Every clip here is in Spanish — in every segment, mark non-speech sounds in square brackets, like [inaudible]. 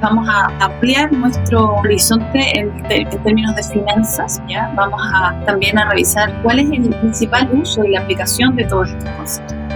Vamos a ampliar nuestro horizonte en, términos de finanzas, ¿ya? Vamos a también a revisar cuál es el principal uso y la aplicación de todos estos conceptos.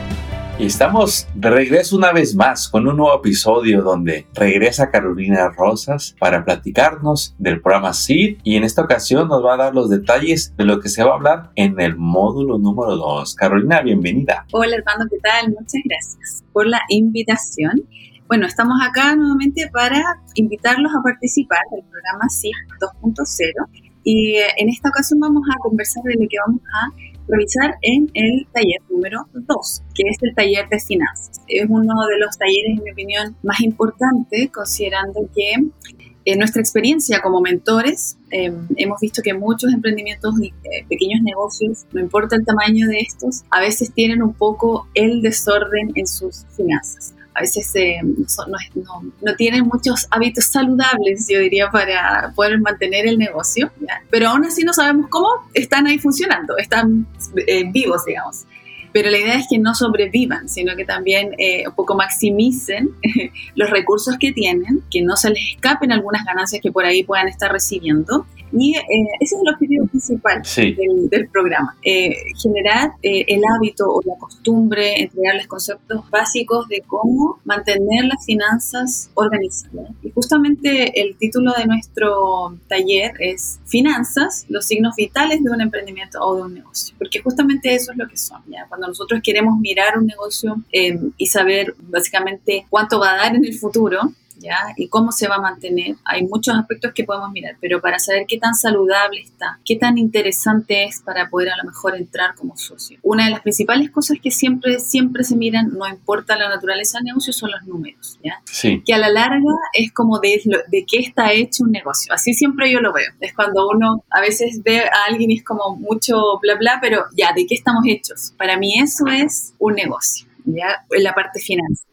Y estamos de regreso una vez más con un nuevo episodio donde regresa Carolina Rosas para platicarnos del programa SEED y en esta ocasión nos va a dar los detalles de lo que se va a hablar en el módulo número 2. Carolina, bienvenida. Hola hermano, ¿qué tal? Muchas gracias por la invitación. Bueno, estamos acá nuevamente para invitarlos a participar del programa SID 2.0 y eh, en esta ocasión vamos a conversar de lo que vamos a revisar en el taller número 2, que es el taller de finanzas. Es uno de los talleres, en mi opinión, más importantes, considerando que en nuestra experiencia como mentores, em, hemos visto que muchos emprendimientos y eh, pequeños negocios, no importa el tamaño de estos, a veces tienen un poco el desorden en sus finanzas. A veces eh, no, no, tienen muchos hábitos saludables, yo diría, para poder mantener el negocio, pero aún así no sabemos cómo están ahí funcionando, están eh, vivos, digamos. Pero la idea es que no sobrevivan, sino que también eh, un poco maximicen [laughs] los recursos que tienen, que no se les escapen algunas ganancias que por ahí puedan estar recibiendo y eh, ese es el objetivo principal del, programa, eh, generar eh, el hábito o la costumbre, entregarles conceptos básicos de cómo mantener las finanzas organizadas. Y justamente el título de nuestro taller es Finanzas, los signos vitales de un emprendimiento o de un negocio, porque justamente eso es lo que son. ¿ya? Cuando nosotros queremos mirar un negocio y saber básicamente cuánto va a dar en el futuro, y cómo se va a mantener. Hay muchos aspectos que podemos mirar, pero para saber qué tan saludable está, qué tan interesante es para poder a lo mejor entrar como socio. Una de las principales cosas que siempre, siempre se miran, no importa la naturaleza del negocio, son los números, ¿ya? Que a la larga es como de, de qué está hecho un negocio. Así siempre yo lo veo. Es cuando uno a veces ve a alguien y es como mucho bla bla, pero ya, ¿de qué estamos hechos? Para mí eso es un negocio, ¿ya? En la parte financiera.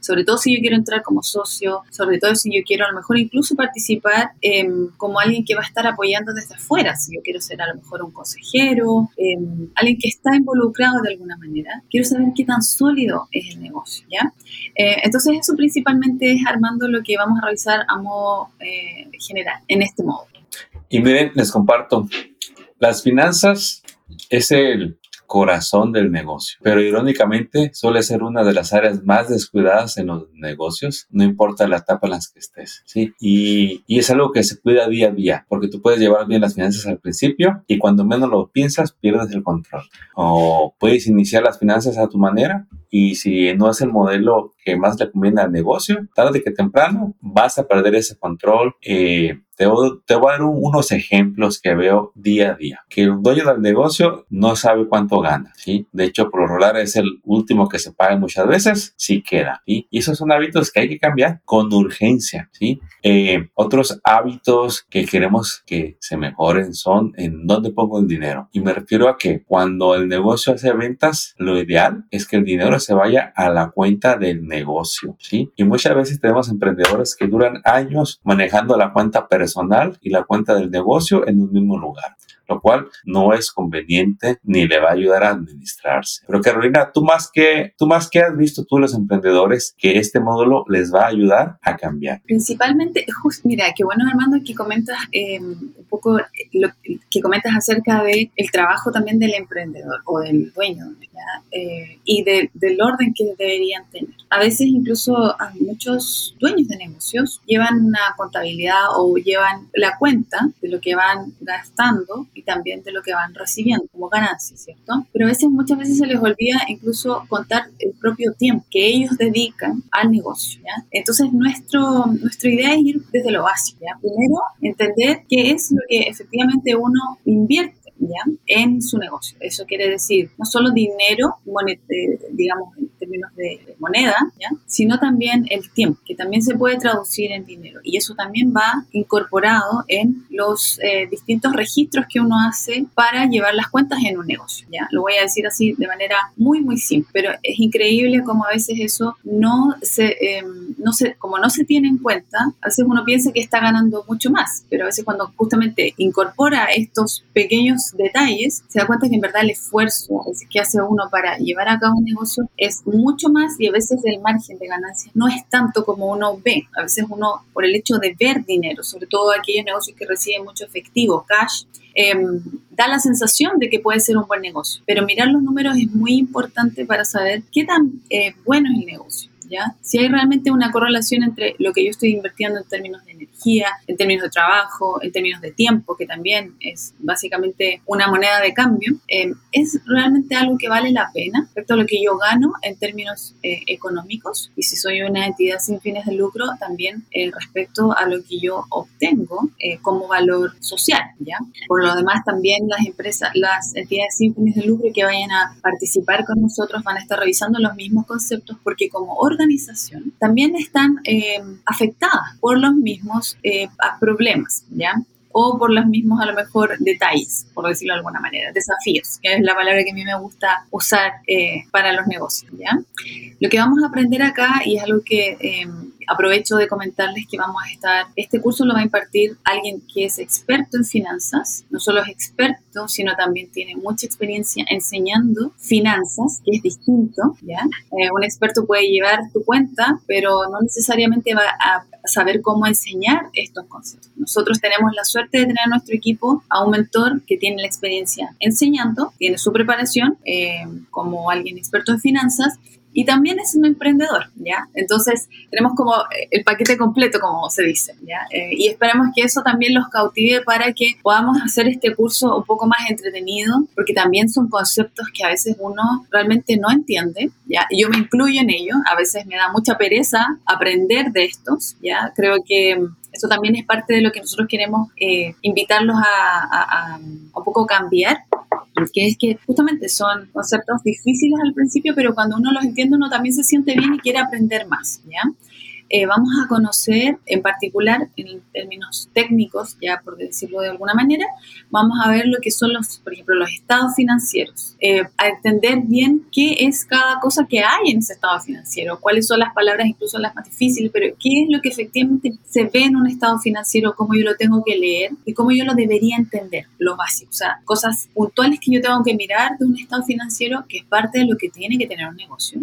Sobre todo si yo quiero entrar como socio, sobre todo si yo quiero a lo mejor incluso participar em, como alguien que va a estar apoyando desde afuera, si yo quiero ser a lo mejor un consejero, em, alguien que está involucrado de alguna manera, quiero saber qué tan sólido es el negocio, ¿ya? Eh, entonces eso principalmente es armando lo que vamos a revisar a modo eh, general en este módulo. Y miren, les comparto, las finanzas es el corazón del negocio. Pero irónicamente suele ser una de las áreas más descuidadas en los negocios, no importa la etapa en las que estés, ¿sí? Y, es algo que se cuida día a día, porque tú puedes llevar bien las finanzas al principio y cuando menos lo piensas pierdes el control. O puedes iniciar las finanzas a tu manera y si no es el modelo que más le conviene al negocio, tarde que temprano vas a perder ese control. Eh, te, te, voy, a dar unos ejemplos que veo día a día. Que el dueño del negocio no sabe cuánto gana, ¿sí? De hecho, por lo regular es el último que se paga muchas veces, sí queda, ¿sí? Y esos son hábitos que hay que cambiar con urgencia, ¿sí? Eh, otros hábitos que queremos que se mejoren son en dónde pongo el dinero. Y me refiero a que cuando el negocio hace ventas, lo ideal es que el dinero se vaya a la cuenta del negocio, ¿sí? Y muchas veces tenemos emprendedores que duran años manejando la cuenta personal y la cuenta del negocio en un mismo lugar lo cual no es conveniente ni le va a ayudar a administrarse. Pero Carolina, tú más que, tú más que has visto tú los emprendedores que este módulo les va a ayudar a cambiar. Principalmente, justo, mira, qué bueno Armando que comentas eh, un poco lo que comentas acerca de el trabajo también del emprendedor o del dueño eh, y del orden que deberían tener. A veces incluso muchos dueños de negocios llevan una contabilidad o llevan la cuenta de lo que van gastando también de lo que van recibiendo como ganancia, ¿cierto? Pero a veces, muchas veces se les olvida incluso contar el propio tiempo que ellos dedican al negocio, ¿ya? Entonces, nuestro, nuestra idea es ir desde lo básico, ¿ya? Primero, entender qué es lo que efectivamente uno invierte ¿ya? en su negocio. Eso quiere decir no solo dinero, digamos, términos de, moneda, ¿ya? sino también el tiempo, que también se puede traducir en dinero. Y eso también va incorporado en los eh, distintos registros que uno hace para llevar las cuentas en un negocio. ¿ya? Lo voy a decir así de manera muy, muy simple, pero es increíble como a veces eso no se, em, no se, como no se tiene en cuenta, a veces uno piensa que está ganando mucho más, pero a veces cuando justamente incorpora estos pequeños detalles, se da cuenta que en verdad el esfuerzo que hace uno para llevar a cabo un negocio es mucho más y a veces el margen de ganancia no es tanto como uno ve. A veces uno, por el hecho de ver dinero, sobre todo aquellos negocios que reciben mucho efectivo, cash, em, da la sensación de que puede ser un buen negocio. Pero mirar los números es muy importante para saber qué tan eh, bueno es el negocio. Si hay realmente una correlación entre lo que yo estoy invirtiendo en términos de energía, en términos de trabajo, en términos de tiempo, que también es básicamente una moneda de cambio, eh, es realmente algo que vale la pena respecto a lo que yo gano en términos eh, económicos y si soy una entidad sin fines de lucro, también eh, respecto a lo que yo obtengo como valor social, ¿ya? Por lo demás, también las empresas, las entidades sin fines de lucro que vayan a participar con nosotros van a estar revisando los mismos conceptos porque como también están eh, afectadas por los mismos eh, problemas, ¿ya? o por los mismos, a lo mejor, detalles, por decirlo de alguna manera, desafíos, que es la palabra que a mí me gusta usar eh, para los negocios, ¿ya? Lo que vamos a aprender acá, y es algo que aprovecho de comentarles que vamos a estar, este curso lo va a impartir alguien que es experto en finanzas, no solo es experto, sino también tiene mucha experiencia enseñando finanzas, que es distinto, ¿ya? Eh, un experto puede llevar tu cuenta, pero no necesariamente va a saber cómo enseñar estos conceptos. Nosotros tenemos la suerte de tener en nuestro equipo a un mentor que tiene la experiencia enseñando, tiene su preparación eh, como alguien experto en finanzas y también es un emprendedor, ¿ya? Entonces tenemos como eh, el paquete completo, como se dice, ¿ya? Eh, y esperemos que eso también los cautive para que podamos hacer este curso un poco más entretenido, porque también son conceptos que a veces uno realmente no entiende, ¿ya? Yo me incluyo en ello, a veces me da mucha pereza aprender de estos, ¿ya? Creo que eso también es parte de lo que nosotros queremos eh, invitarlos a, a, un poco cambiar que es que justamente son conceptos difíciles al principio, pero cuando uno los entiende uno también se siente bien y quiere aprender más, ¿ya? Eh, vamos a conocer en particular, en términos técnicos, ya por decirlo de alguna manera, vamos a ver lo que son los, por ejemplo, los estados financieros, eh, a entender bien qué es cada cosa que hay en ese estado financiero, cuáles son las palabras, incluso las más difíciles, pero qué es lo que efectivamente se ve en un estado financiero, cómo yo lo tengo que leer y cómo yo lo debería entender, lo básico, o sea, cosas puntuales que yo tengo que mirar de un estado financiero que es parte de lo que tiene que tener un negocio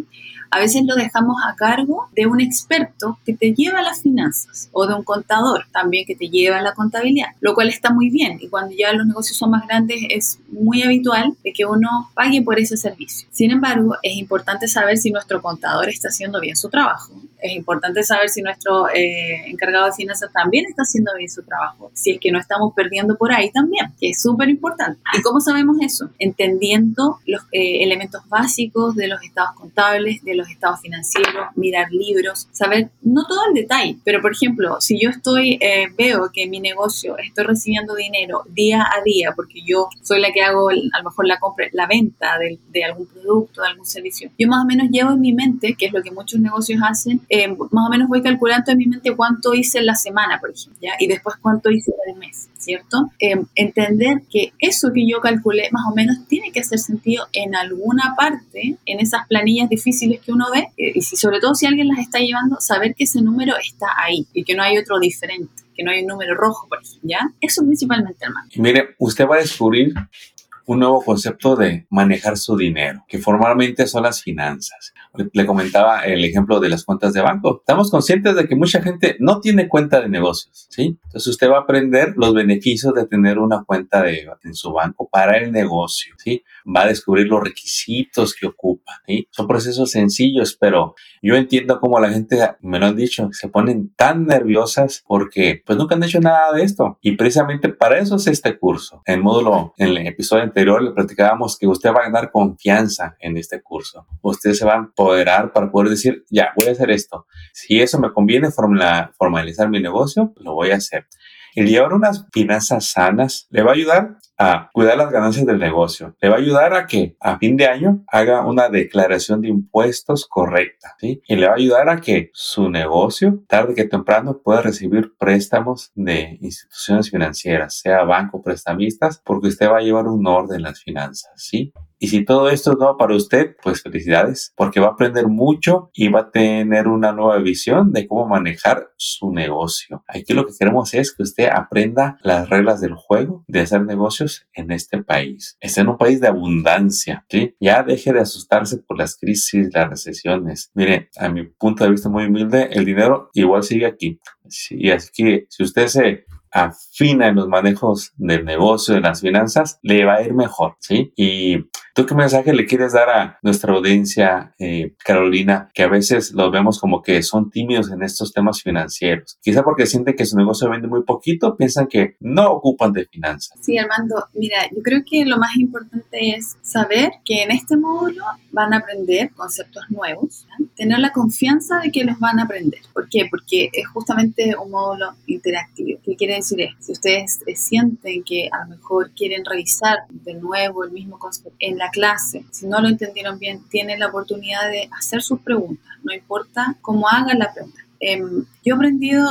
a veces lo dejamos a cargo de un experto que te lleva las finanzas o de un contador también que te lleva la contabilidad, lo cual está muy bien y cuando ya los negocios son más grandes es muy habitual de que uno pague por ese servicio. Sin embargo, es importante saber si nuestro contador está haciendo bien su trabajo. Es importante saber si nuestro eh, encargado de finanzas también está haciendo bien su trabajo, si es que no estamos perdiendo por ahí también, que es súper importante. ¿Y cómo sabemos eso? Entendiendo los eh, elementos básicos de los estados contables, de los estados financieros, mirar libros, saber no todo el detalle, pero por ejemplo, si yo estoy, eh, veo que mi negocio estoy recibiendo dinero día a día, porque yo soy la que hago a lo mejor la compra, la venta de, de algún producto, de algún servicio, yo más o menos llevo en mi mente, que es lo que muchos negocios hacen, eh, más o menos voy calculando en mi mente cuánto hice en la semana, por ejemplo, ¿ya? y después cuánto hice en el mes. ¿cierto? Eh, entender que eso que yo calculé más o menos tiene que hacer sentido en alguna parte, en esas planillas difíciles que uno ve, eh, y sobre todo si alguien las está llevando, saber que ese número está ahí y que no hay otro diferente, que no hay un número rojo, por ejemplo, ¿ya? Eso principalmente, hermano. Mire, usted va a descubrir un nuevo concepto de manejar su dinero, que formalmente son las finanzas. Le comentaba el ejemplo de las cuentas de banco. Estamos conscientes de que mucha gente no tiene cuenta de negocios, ¿sí? Entonces usted va a aprender los beneficios de tener una cuenta de, en su banco para el negocio, ¿sí? Va a descubrir los requisitos que ocupa, ¿sí? Son procesos sencillos, pero yo entiendo cómo la gente, me lo han dicho, se ponen tan nerviosas porque pues nunca han hecho nada de esto. Y precisamente para eso es este curso. En módulo, en el episodio anterior le platicábamos que usted va a ganar confianza en este curso. Usted se va a empoderar para poder decir, ya, voy a hacer esto. Si eso me conviene formalizar mi negocio, lo voy a hacer. El llevar unas finanzas sanas le va a ayudar a cuidar las ganancias del negocio. Le va a ayudar a que a fin de año haga una declaración de impuestos correcta, ¿sí? Y le va a ayudar a que su negocio, tarde que temprano, pueda recibir préstamos de instituciones financieras, sea banco, prestamistas, porque usted va a llevar un orden en las finanzas, ¿sí? Y si todo esto es nuevo para usted, pues felicidades, porque va a aprender mucho y va a tener una nueva visión de cómo manejar su negocio. Aquí lo que queremos es que usted aprenda las reglas del juego de hacer negocios en este país. Está en un país de abundancia, ¿sí? Ya deje de asustarse por las crisis, las recesiones. Mire, a mi punto de vista muy humilde, el dinero igual sigue aquí. Y así que si usted se afina en los manejos del negocio, de las finanzas, le va a ir mejor, ¿sí? Y ¿Tú qué mensaje le quieres dar a nuestra audiencia, eh, Carolina, que a veces los vemos como que son tímidos en estos temas financieros? Quizá porque sienten que su negocio vende muy poquito, piensan que no ocupan de finanzas. Sí, Armando, mira, yo creo que lo más importante es saber que en este módulo van a aprender conceptos nuevos, tener la confianza de que los van a aprender. ¿Por qué? Porque es justamente un módulo interactivo. ¿Qué quiere decir esto? Si ustedes eh, sienten que a lo mejor quieren revisar de nuevo el mismo concepto en la clase, si no lo entendieron bien, tienen la oportunidad de hacer sus preguntas, no importa cómo hagan la pregunta. Em, yo he aprendido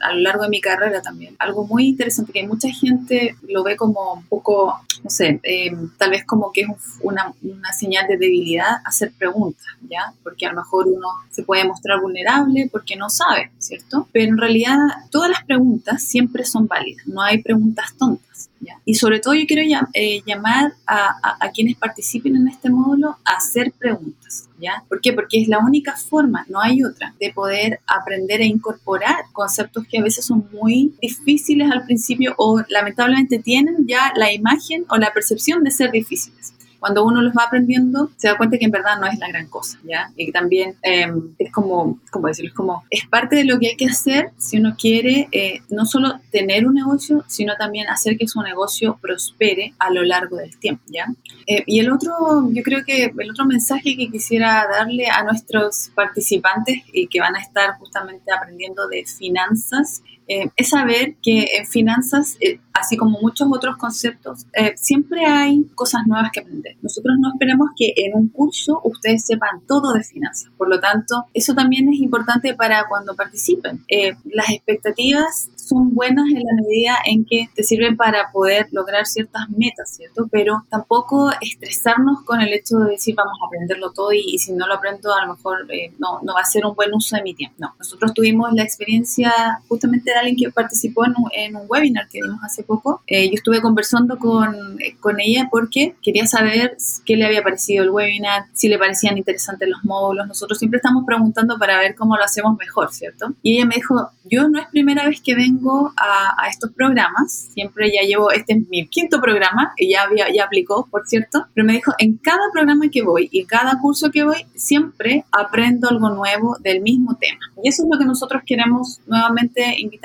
a lo largo de mi carrera también algo muy interesante que mucha gente lo ve como un poco, no sé, em, tal vez como que es una, una, señal de debilidad hacer preguntas, ¿ya? Porque a lo mejor uno se puede mostrar vulnerable porque no sabe, ¿cierto? Pero en realidad todas las preguntas siempre son válidas, no hay preguntas tontas. Y sobre todo yo quiero eh, llamar a, a, quienes participen en este módulo a hacer preguntas. ¿ya? ¿Por qué? Porque es la única forma, no hay otra, de poder aprender e incorporar conceptos que a veces son muy difíciles al principio o lamentablemente tienen ya la imagen o la percepción de ser difíciles cuando uno los va aprendiendo, se da cuenta que en verdad no es la gran cosa, ¿ya? Y que también em, es como, ¿cómo decirlo? Es como, es parte de lo que hay que hacer si uno quiere eh, no solo tener un negocio, sino también hacer que su negocio prospere a lo largo del tiempo, ¿ya? Eh, y el otro, yo creo que el otro mensaje que quisiera darle a nuestros participantes y que van a estar justamente aprendiendo de finanzas eh, es saber que en finanzas, eh, así como muchos otros conceptos, eh, siempre hay cosas nuevas que aprender. Nosotros no esperamos que en un curso ustedes sepan todo de finanzas. Por lo tanto, eso también es importante para cuando participen. las expectativas son buenas en la medida en que te sirven para poder lograr ciertas metas, ¿cierto? Pero tampoco estresarnos con el hecho de decir vamos a aprenderlo todo y, si no lo aprendo a lo mejor no, no va a ser un buen uso de mi tiempo. No, nosotros tuvimos la experiencia justamente alguien que participó en un, webinar que dimos hace poco. Eh, yo estuve conversando con, con, ella porque quería saber qué le había parecido el webinar, si le parecían interesantes los módulos. Nosotros siempre estamos preguntando para ver cómo lo hacemos mejor, ¿cierto? Y ella me dijo, yo no es primera vez que vengo a, a estos programas, siempre ya llevo, este es mi quinto programa, ya, había, ya aplicó, por cierto, pero me dijo, en cada programa que voy y cada curso que voy, siempre aprendo algo nuevo del mismo tema. Y eso es lo que nosotros queremos nuevamente invitar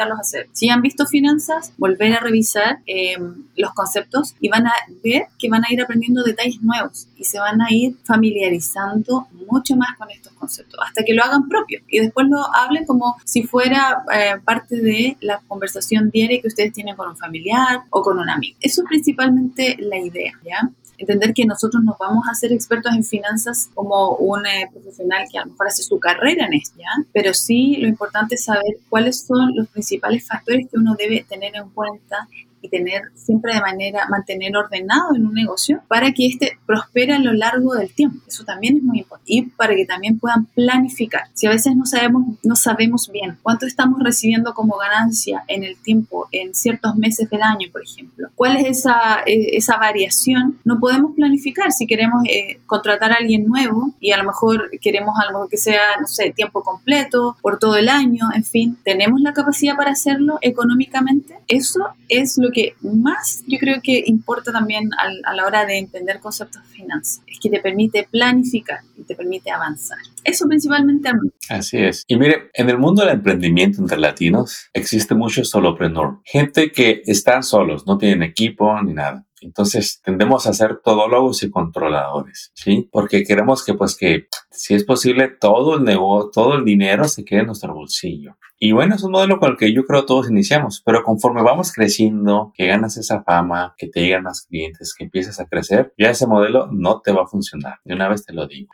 Si han visto finanzas, volver a revisar em, los conceptos y van a ver que van a ir aprendiendo detalles nuevos y se van a ir familiarizando mucho más con estos conceptos hasta que lo hagan propio y después lo hablen como si fuera eh, parte de la conversación diaria que ustedes tienen con un familiar o con un amigo. Eso es principalmente la idea, ¿ya? Entender que nosotros nos vamos a ser expertos en finanzas como un eh, profesional que a lo mejor hace su carrera en esto. Pero sí lo importante es saber cuáles son los principales factores que uno debe tener en cuenta y tener siempre de manera, mantener ordenado en un negocio para que éste prospere a lo largo del tiempo. Eso también es muy importante. Y para que también puedan planificar. Si a veces no sabemos, no sabemos bien cuánto estamos recibiendo como ganancia en el tiempo, en ciertos meses del año, por ejemplo, cuál es esa, eh, esa variación, no podemos planificar. Si queremos eh, contratar a alguien nuevo y a lo mejor queremos algo que sea, no sé, tiempo completo, por todo el año, en fin, tenemos la capacidad para hacerlo económicamente. Eso es lo que más yo creo que importa también a la hora de entender conceptos de finanzas, es que te permite planificar y te permite avanzar. Eso principalmente. Así es. Y mire, en el mundo del emprendimiento entre latinos existe mucho solopreneur, gente que están solos, no tienen equipo ni nada. Entonces tendemos a ser todólogos y controladores, ¿sí? Porque queremos que, pues, que si es posible, todo el negocio, todo el dinero se quede en nuestro bolsillo. Y bueno, es un modelo con el que yo creo todos iniciamos, pero conforme vamos creciendo, que ganas esa fama, que te llegan más clientes, que empiezas a crecer, ya ese modelo no te va a funcionar. De una vez te lo digo.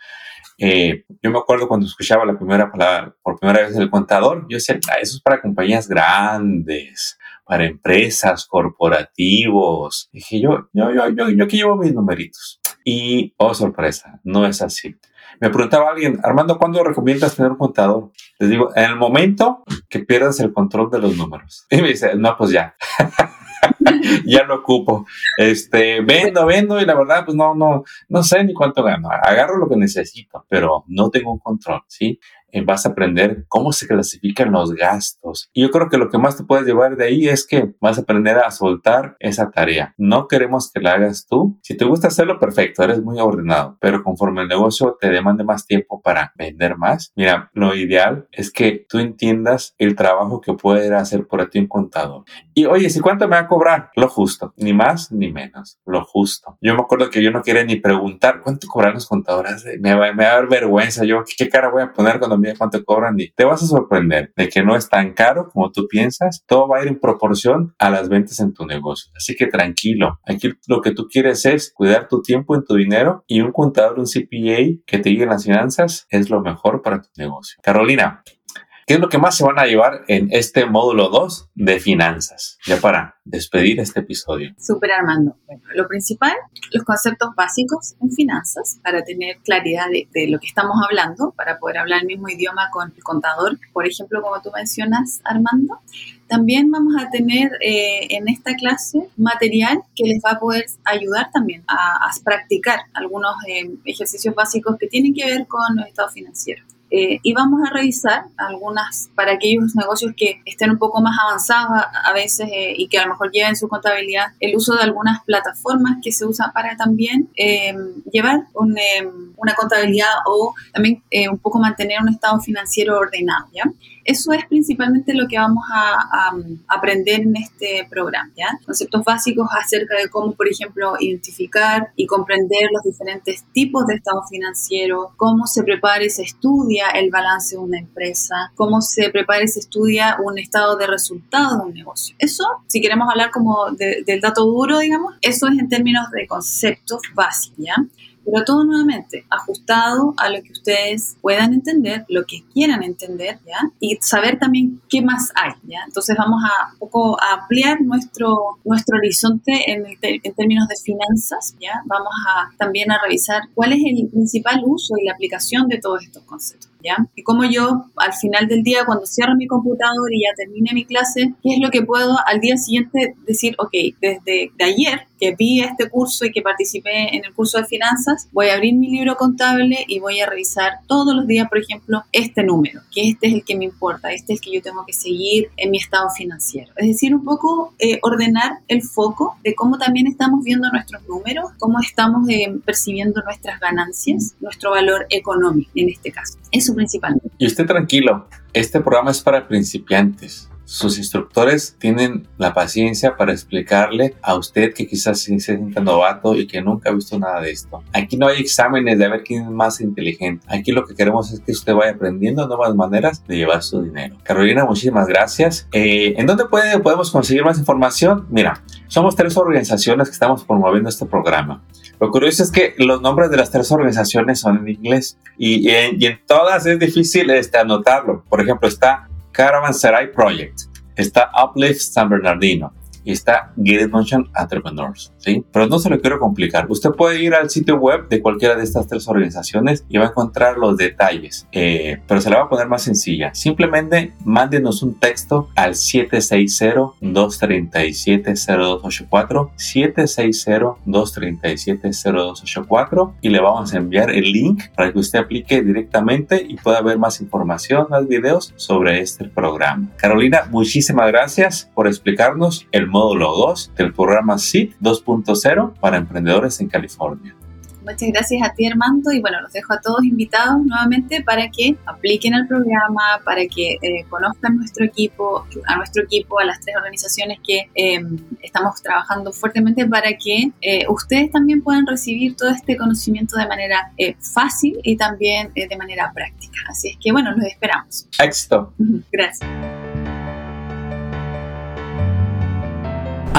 Eh, yo me acuerdo cuando escuchaba la primera palabra, por primera vez el contador, yo decía, ah, eso es para compañías grandes, para empresas, corporativos. Dije yo, yo, yo, yo, yo aquí llevo mis numeritos. Y, oh sorpresa, no es así. Me preguntaba alguien, Armando, ¿cuándo recomiendas tener un contador? Les digo, en el momento que pierdas el control de los números. [laughs] Y me dice, no, pues ya. [laughs] [laughs] ya lo ocupo. Este, vendo, vendo y la verdad, pues no, no, no sé ni cuánto gano. Agarro lo que necesito, pero no tengo un control, ¿sí? Vas a aprender cómo se clasifican los gastos. Y yo creo que lo que más te puedes llevar de ahí es que vas a aprender a soltar esa tarea. No queremos que la hagas tú. Si te gusta hacerlo, perfecto, eres muy ordenado, pero conforme el negocio te demande más tiempo para vender más, mira, lo ideal es que tú entiendas el trabajo que puede hacer por ti un contador. Y oye, ¿si cuánto me va a cobrar? Lo justo, ni más ni menos, lo justo. Yo me acuerdo que yo no quería ni preguntar cuánto cobran los contadores. Me, va, me va a dar vergüenza. Yo, ¿qué cara voy a poner cuando me cuánto cobran y te vas a sorprender de que no es tan caro como tú piensas. Todo va a ir en proporción a las ventas en tu negocio. Así que tranquilo. Aquí lo que tú quieres es cuidar tu tiempo en tu dinero y un contador, un CPA que te guíe las finanzas es lo mejor para tu negocio. Carolina, ¿Qué es lo que más se van a llevar en este módulo 2 de finanzas? Ya para despedir este episodio. Super Armando. Bueno, lo principal, los conceptos básicos en finanzas para tener claridad de, lo que estamos hablando, para poder hablar el mismo idioma con el contador, por ejemplo, como tú mencionas, Armando. También vamos a tener eh, en esta clase material que les va a poder ayudar también a, practicar algunos eh, ejercicios básicos que tienen que ver con los estados financieros. Eh, y vamos a revisar algunas para aquellos negocios que estén un poco más avanzados a, veces eh, y que a lo mejor lleven su contabilidad, el uso de algunas plataformas que se usan para también em, llevar em, una contabilidad o también eh, un poco mantener un estado financiero ordenado. ¿ya? Eso es principalmente lo que vamos a, aprender en este programa, ¿ya? Conceptos básicos acerca de cómo, por ejemplo, identificar y comprender los diferentes tipos de estado financiero, cómo se prepara y se estudia el balance de una empresa, cómo se prepara y se estudia un estado de resultados de un negocio. Eso, si queremos hablar como del dato duro, digamos, eso es en términos de conceptos básicos. Pero todo nuevamente ajustado a lo que ustedes puedan entender, lo que quieran entender, ¿ya? Y saber también qué más hay, ¿ya? Entonces vamos a un poco a ampliar nuestro, nuestro horizonte en, en términos de finanzas, ¿ya? Vamos a también a revisar cuál es el principal uso y la aplicación de todos estos conceptos. Y como yo, al final del día, cuando cierro mi computador y ya termine mi clase, ¿qué es lo que puedo al día siguiente decir, ok, desde de ayer que vi este curso y que participé en el curso de finanzas, voy a abrir mi libro contable y voy a revisar todos los días, por ejemplo, este número, que este es el que me importa, este es el que yo tengo que seguir en mi estado financiero. Es decir, un poco eh, ordenar el foco de cómo también estamos viendo nuestros números, cómo estamos eh, percibiendo nuestras ganancias, nuestro valor económico en este caso. Y esté tranquilo, este programa es para principiantes. Sus instructores tienen la paciencia para explicarle a usted que quizás se sienta novato y que nunca ha visto nada de esto. Aquí no hay exámenes de ver quién es más inteligente. Aquí lo que queremos es que usted vaya aprendiendo nuevas maneras de llevar su dinero. Carolina, muchísimas gracias. Eh, ¿En dónde podemos conseguir más información? Mira, somos tres organizaciones que estamos promoviendo este programa. Lo curioso es que los nombres de las tres organizaciones son en inglés y, en, todas es difícil este, anotarlo. Por ejemplo, está Caravanserai Project, está Uplift San Bernardino, y está Get Motion Entrepreneurs, ¿sí? Pero no se lo quiero complicar. Usted puede ir al sitio web de cualquiera de estas tres organizaciones y va a encontrar los detalles, eh, pero se la va a poner más sencilla. Simplemente mándenos un texto al 760-237-0284, 760-237-0284 y le vamos a enviar el link para que usted aplique directamente y pueda ver más información, más videos sobre este programa. Carolina, muchísimas gracias por explicarnos el módulo 2 del programa SIT 2.0 para emprendedores en California. Muchas gracias a ti, Armando, y bueno, los dejo a todos invitados nuevamente para que apliquen al programa, para que eh, conozcan nuestro equipo, a nuestro equipo, a las tres organizaciones que em, estamos trabajando fuertemente para que eh, ustedes también puedan recibir todo este conocimiento de manera eh, fácil y también de manera práctica. Así es que bueno, los esperamos. Éxito. Gracias.